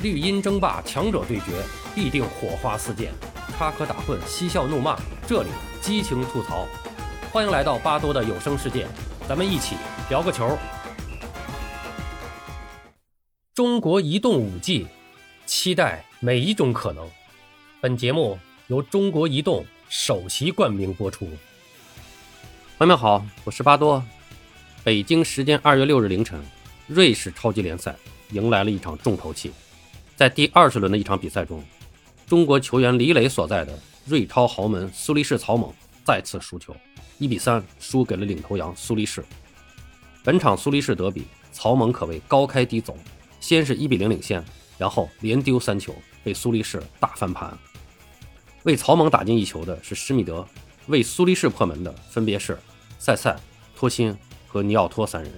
绿茵争霸，强者对决，必定火花四溅；插科打诨，嬉笑怒骂，这里激情吐槽。欢迎来到巴多的有声世界，咱们一起聊个球。中国移动五 G，期待每一种可能。本节目由中国移动首席冠名播出。朋友们好，我是巴多。北京时间二月六日凌晨，瑞士超级联赛迎来了一场重头戏。在第二十轮的一场比赛中，中国球员李磊所在的瑞超豪门苏黎世草蜢再次输球，一比三输给了领头羊苏黎世。本场苏黎世德比，草蜢可谓高开低走，先是一比零领先，然后连丢三球，被苏黎世大翻盘。为草蜢打进一球的是施密德，为苏黎世破门的分别是塞塞、托辛和尼奥托三人。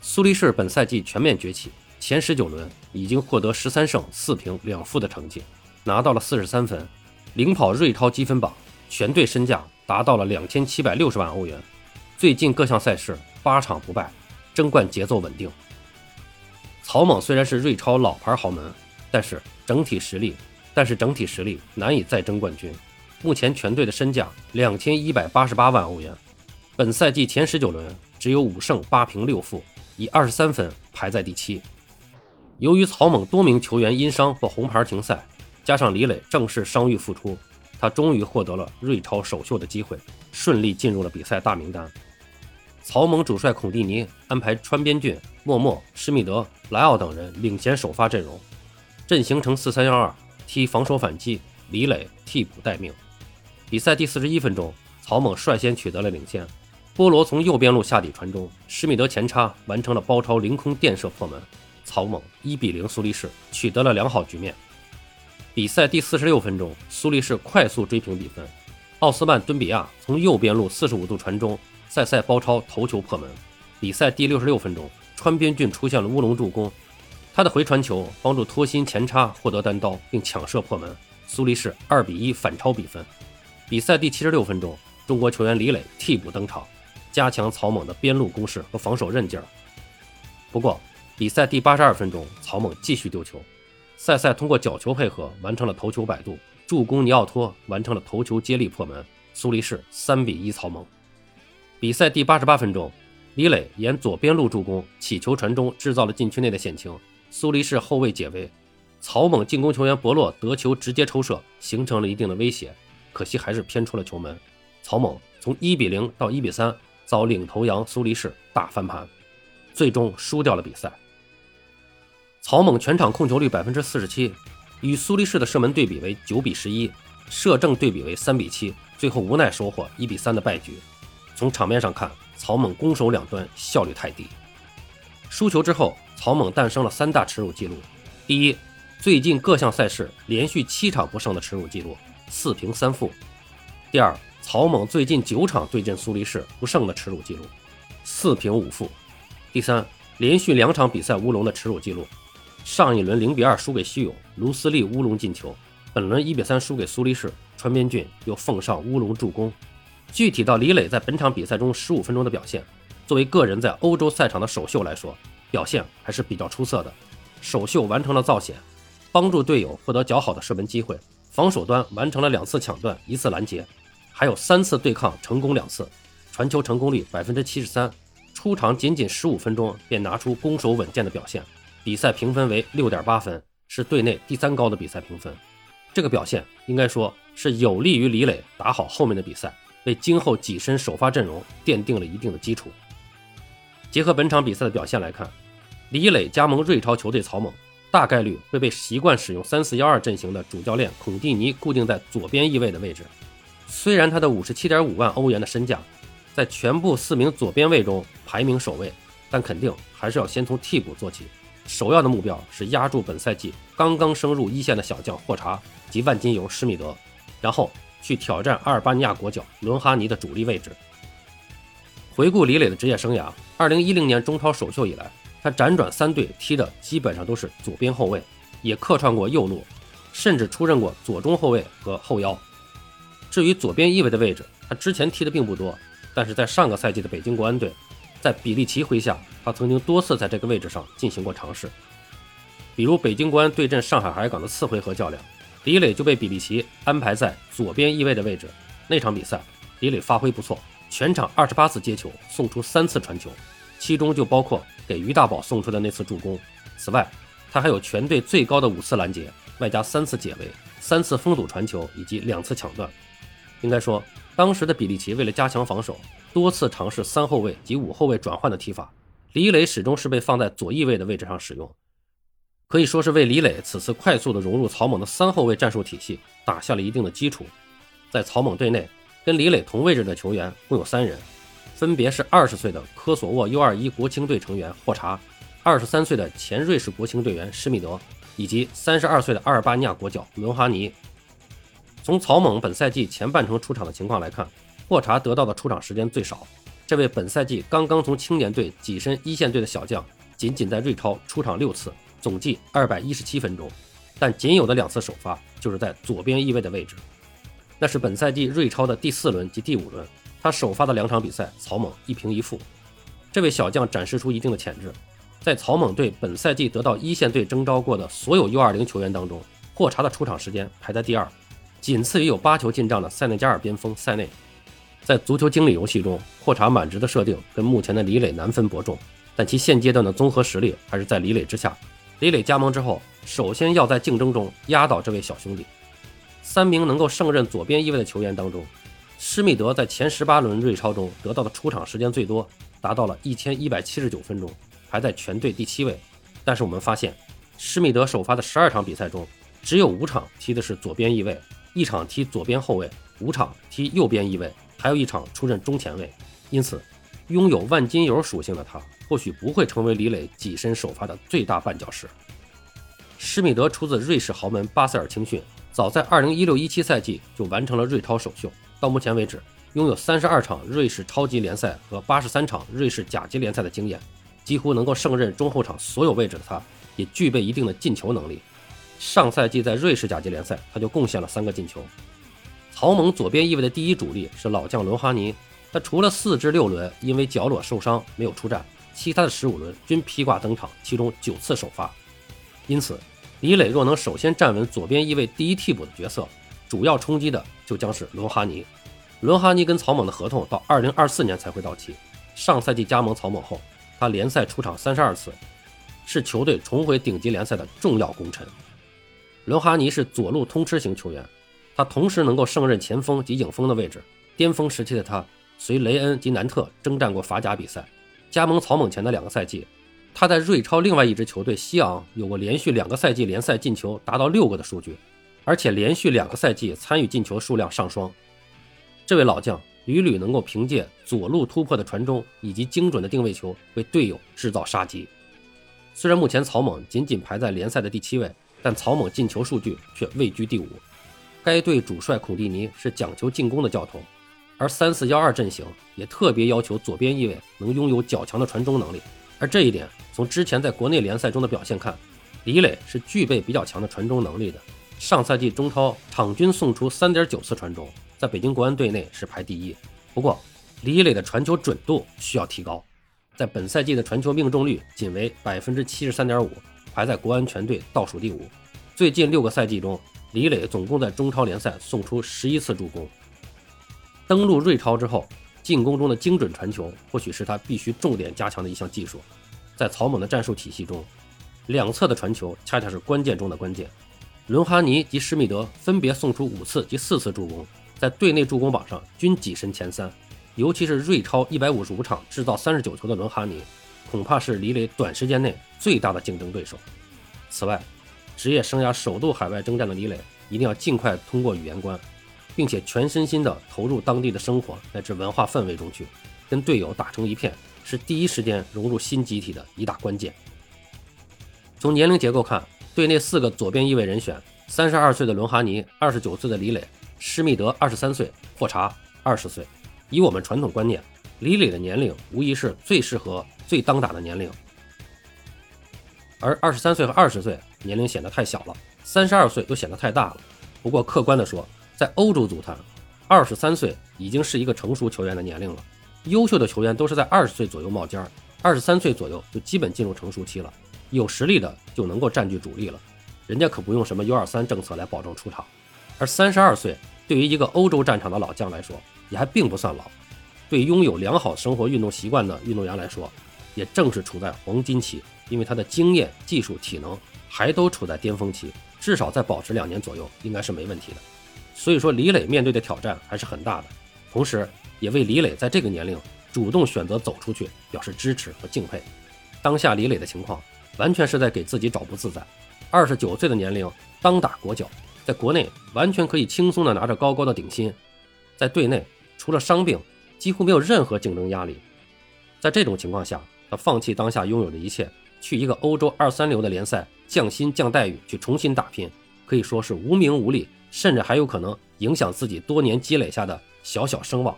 苏黎世本赛季全面崛起。前十九轮已经获得十三胜四平两负的成绩，拿到了四十三分，领跑瑞超积分榜，全队身价达到了两千七百六十万欧元。最近各项赛事八场不败，争冠节奏稳定。草蜢虽然是瑞超老牌豪门，但是整体实力，但是整体实力难以再争冠军。目前全队的身价两千一百八十八万欧元，本赛季前十九轮只有五胜八平六负，以二十三分排在第七。由于草蜢多名球员因伤或红牌停赛，加上李磊正式伤愈复出，他终于获得了瑞超首秀的机会，顺利进入了比赛大名单。草蜢主帅孔蒂尼安排川边俊、默默、施密德、莱奥等人领衔首发阵容，阵型呈四三幺二，踢防守反击，李磊替补待命。比赛第四十一分钟，草蜢率先取得了领先，波罗从右边路下底传中，施密德前插完成了包抄凌空垫射破门。草蜢一比零苏黎世取得了良好局面。比赛第四十六分钟，苏黎世快速追平比分。奥斯曼敦比亚从右边路四十五度传中，塞塞包抄头球破门。比赛第六十六分钟，川边俊出现了乌龙助攻，他的回传球帮助托辛前插获得单刀并抢射破门。苏黎世二比一反超比分。比赛第七十六分钟，中国球员李磊替补登场，加强草蜢的边路攻势和防守韧劲儿。不过，比赛第八十二分钟，草蜢继续丢球，塞塞通过角球配合完成了头球摆渡，助攻尼奥托完成了头球接力破门，苏黎世三比一草蜢。比赛第八十八分钟，李磊沿左边路助攻起球传中，制造了禁区内的险情，苏黎世后卫解围，草蜢进攻球员博洛得球直接抽射，形成了一定的威胁，可惜还是偏出了球门。草蜢从一比零到一比三，遭领头羊苏黎世大翻盘，最终输掉了比赛。草蜢全场控球率百分之四十七，与苏黎世的射门对比为九比十一，射正对比为三比七，最后无奈收获一比三的败局。从场面上看，草蜢攻守两端效率太低。输球之后，草蜢诞生了三大耻辱记录：第一，最近各项赛事连续七场不胜的耻辱记录，四平三负；第二，草蜢最近九场对阵苏黎世不胜的耻辱记录，四平五负；第三，连续两场比赛乌龙的耻辱记录。上一轮零比二输给西勇，卢斯利乌龙进球；本轮一比三输给苏黎世，川边俊又奉上乌龙助攻。具体到李磊在本场比赛中十五分钟的表现，作为个人在欧洲赛场的首秀来说，表现还是比较出色的。首秀完成了造险，帮助队友获得较好的射门机会；防守端完成了两次抢断，一次拦截，还有三次对抗成功两次，传球成功率百分之七十三。出场仅仅十五分钟便拿出攻守稳健的表现。比赛评分为六点八分，是队内第三高的比赛评分。这个表现应该说是有利于李磊打好后面的比赛，为今后跻身首发阵容奠定了一定的基础。结合本场比赛的表现来看，李磊加盟瑞超球队草蜢，大概率会被习惯使用三四幺二阵型的主教练孔蒂尼固定在左边翼位的位置。虽然他的五十七点五万欧元的身价，在全部四名左边卫中排名首位，但肯定还是要先从替补做起。首要的目标是压住本赛季刚刚升入一线的小将霍查及万金油施密德，然后去挑战阿尔巴尼亚国脚伦哈尼的主力位置。回顾李磊的职业生涯，二零一零年中超首秀以来，他辗转三队踢的基本上都是左边后卫，也客串过右路，甚至出任过左中后卫和后腰。至于左边翼位的位置，他之前踢的并不多，但是在上个赛季的北京国安队。在比利奇麾下，他曾经多次在这个位置上进行过尝试。比如北京国安对阵上海海港的次回合较量，李磊就被比利奇安排在左边翼位的位置。那场比赛，李磊发挥不错，全场二十八次接球送出三次传球，其中就包括给于大宝送出的那次助攻。此外，他还有全队最高的五次拦截，外加三次解围、三次封堵传球以及两次抢断。应该说，当时的比利奇为了加强防守，多次尝试三后卫及五后卫转换的踢法，李磊始终是被放在左翼位的位置上使用。可以说是为李磊此次快速的融入曹猛的三后卫战术体系打下了一定的基础。在曹猛队内，跟李磊同位置的球员共有三人，分别是二十岁的科索沃 U21 国青队成员霍查，二十三岁的前瑞士国青队员施密德，以及三十二岁的阿尔巴尼亚国脚伦哈尼。从曹猛本赛季前半程出场的情况来看，霍查得到的出场时间最少。这位本赛季刚刚从青年队跻身一线队的小将，仅仅在瑞超出场六次。总计二百一十七分钟，但仅有的两次首发就是在左边翼位的位置，那是本赛季瑞超的第四轮及第五轮，他首发的两场比赛，曹猛一平一负。这位小将展示出一定的潜质，在草蜢队本赛季得到一线队征召过的所有 U20 球员当中，霍查的出场时间排在第二，仅次于有八球进账的塞内加尔边锋塞内。在足球经理游戏中，霍查满值的设定跟目前的李磊难分伯仲，但其现阶段的综合实力还是在李磊之下。李磊加盟之后，首先要在竞争中压倒这位小兄弟。三名能够胜任左边翼位的球员当中，施密德在前十八轮瑞超中得到的出场时间最多，达到了一千一百七十九分钟，排在全队第七位。但是我们发现，施密德首发的十二场比赛中，只有五场踢的是左边翼位，一场踢左边后卫，五场踢右边翼位，还有一场出任中前卫。因此，拥有万金油属性的他。或许不会成为李磊跻身首发的最大绊脚石。施密德出自瑞士豪门巴塞尔青训，早在2016-17赛季就完成了瑞超首秀。到目前为止，拥有32场瑞士超级联赛和83场瑞士甲级联赛的经验，几乎能够胜任中后场所有位置的他，也具备一定的进球能力。上赛季在瑞士甲级联赛，他就贡献了三个进球。曹猛左边翼位的第一主力是老将伦哈尼，他除了四至六轮因为脚裸受伤没有出战。其他的十五轮均披挂登场，其中九次首发。因此，李磊若能首先站稳左边翼位第一替补的角色，主要冲击的就将是伦哈尼。伦哈尼跟曹猛的合同到二零二四年才会到期。上赛季加盟曹猛后，他联赛出场三十二次，是球队重回顶级联赛的重要功臣。伦哈尼是左路通吃型球员，他同时能够胜任前锋及影锋的位置。巅峰时期的他，随雷恩及南特征战过法甲比赛。加盟草蜢前的两个赛季，他在瑞超另外一支球队西昂有过连续两个赛季联赛进球达到六个的数据，而且连续两个赛季参与进球数量上双。这位老将屡屡能够凭借左路突破的传中以及精准的定位球为队友制造杀机。虽然目前草蜢仅仅排在联赛的第七位，但草蜢进球数据却位居第五。该队主帅孔蒂尼是讲求进攻的教头。而三四幺二阵型也特别要求左边翼位能拥有较强的传中能力，而这一点从之前在国内联赛中的表现看，李磊是具备比较强的传中能力的。上赛季中超场均送出三点九次传中，在北京国安队内是排第一。不过，李磊的传球准度需要提高，在本赛季的传球命中率仅为百分之七十三点五，排在国安全队倒数第五。最近六个赛季中，李磊总共在中超联赛送出十一次助攻。登陆瑞超之后，进攻中的精准传球或许是他必须重点加强的一项技术。在草蜢的战术体系中，两侧的传球恰恰是关键中的关键。伦哈尼及施密德分别送出五次及四次助攻，在队内助攻榜上均跻身前三。尤其是瑞超一百五十五场制造三十九球的伦哈尼，恐怕是李磊短时间内最大的竞争对手。此外，职业生涯首度海外征战的李磊，一定要尽快通过语言关。并且全身心地投入当地的生活乃至文化氛围中去，跟队友打成一片，是第一时间融入新集体的一大关键。从年龄结构看，队内四个左边翼位人选：三十二岁的伦哈尼，二十九岁的李磊，施密德二十三岁，霍查二十岁。以我们传统观念，李磊的年龄无疑是最适合、最当打的年龄，而二十三岁和二十岁年龄显得太小了，三十二岁又显得太大了。不过客观地说，在欧洲足坛，二十三岁已经是一个成熟球员的年龄了。优秀的球员都是在二十岁左右冒尖儿，二十三岁左右就基本进入成熟期了。有实力的就能够占据主力了。人家可不用什么 U 二三政策来保证出场。而三十二岁对于一个欧洲战场的老将来说，也还并不算老。对拥有良好生活运动习惯的运动员来说，也正是处在黄金期，因为他的经验、技术、体能还都处在巅峰期，至少再保持两年左右应该是没问题的。所以说，李磊面对的挑战还是很大的，同时也为李磊在这个年龄主动选择走出去表示支持和敬佩。当下李磊的情况完全是在给自己找不自在。二十九岁的年龄当打国脚，在国内完全可以轻松的拿着高高的顶薪，在队内除了伤病几乎没有任何竞争压力。在这种情况下，他放弃当下拥有的一切，去一个欧洲二三流的联赛降薪降待遇去重新打拼，可以说是无名无利。甚至还有可能影响自己多年积累下的小小声望。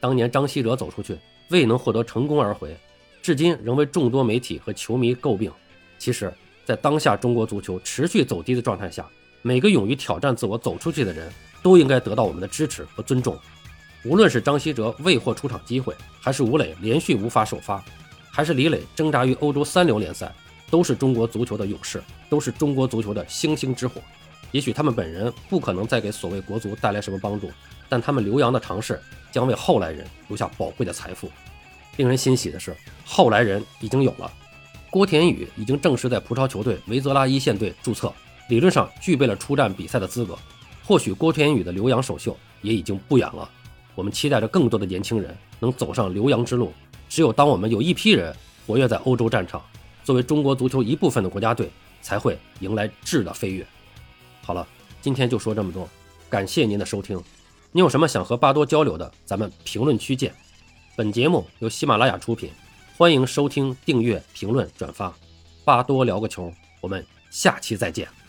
当年张稀哲走出去未能获得成功而回，至今仍为众多媒体和球迷诟病。其实，在当下中国足球持续走低的状态下，每个勇于挑战自我走出去的人都应该得到我们的支持和尊重。无论是张稀哲未获出场机会，还是吴磊连续无法首发，还是李磊挣扎于欧洲三流联赛，都是中国足球的勇士，都是中国足球的星星之火。也许他们本人不可能再给所谓国足带来什么帮助，但他们留洋的尝试将为后来人留下宝贵的财富。令人欣喜的是，后来人已经有了。郭田雨已经正式在葡超球队维泽拉一线队注册，理论上具备了出战比赛的资格。或许郭田雨的留洋首秀也已经不远了。我们期待着更多的年轻人能走上留洋之路。只有当我们有一批人活跃在欧洲战场，作为中国足球一部分的国家队，才会迎来质的飞跃。好了，今天就说这么多，感谢您的收听。你有什么想和巴多交流的，咱们评论区见。本节目由喜马拉雅出品，欢迎收听、订阅、评论、转发。巴多聊个球，我们下期再见。